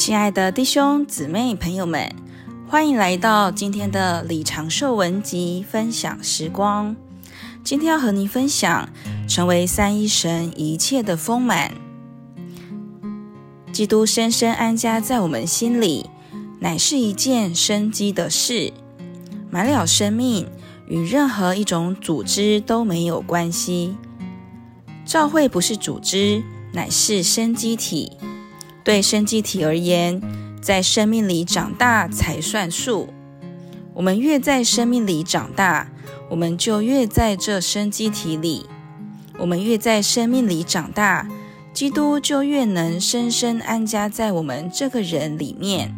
亲爱的弟兄姊妹朋友们，欢迎来到今天的李长寿文集分享时光。今天要和您分享，成为三一神一切的丰满。基督深深安家在我们心里，乃是一件生机的事。满了生命，与任何一种组织都没有关系。教会不是组织，乃是生机体。对生机体而言，在生命里长大才算数。我们越在生命里长大，我们就越在这生机体里。我们越在生命里长大，基督就越能深深安家在我们这个人里面。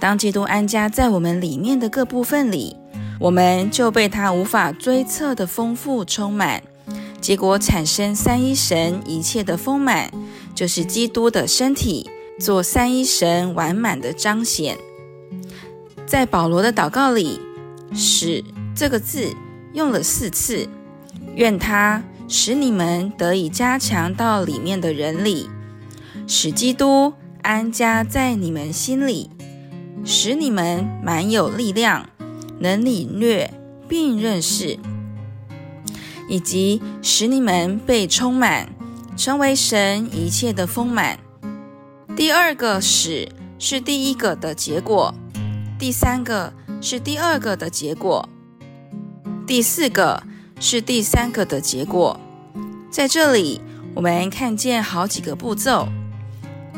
当基督安家在我们里面的各部分里，我们就被他无法追测的丰富充满，结果产生三一神一切的丰满。就是基督的身体，做三一神完满的彰显。在保罗的祷告里，“使”这个字用了四次。愿他使你们得以加强到里面的人里，使基督安家在你们心里，使你们满有力量，能领略并认识，以及使你们被充满。成为神一切的丰满。第二个使是第一个的结果，第三个是第二个的结果，第四个是第三个的结果。在这里，我们看见好几个步骤。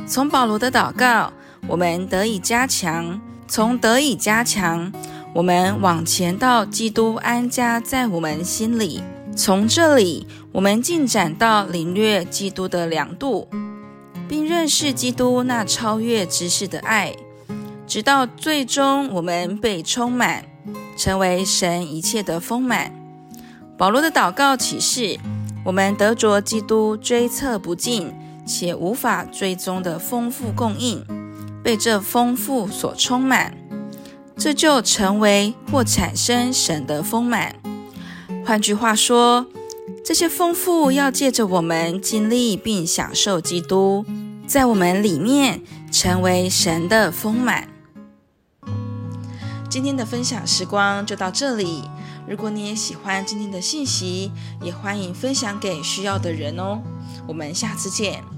从保罗的祷告，我们得以加强；从得以加强，我们往前到基督安家在我们心里。从这里，我们进展到领略基督的良度，并认识基督那超越知识的爱，直到最终我们被充满，成为神一切的丰满。保罗的祷告启示，我们得着基督追测不尽且无法追踪的丰富供应，被这丰富所充满，这就成为或产生神的丰满。换句话说，这些丰富要借着我们经历并享受基督，在我们里面成为神的丰满。今天的分享时光就到这里。如果你也喜欢今天的信息，也欢迎分享给需要的人哦。我们下次见。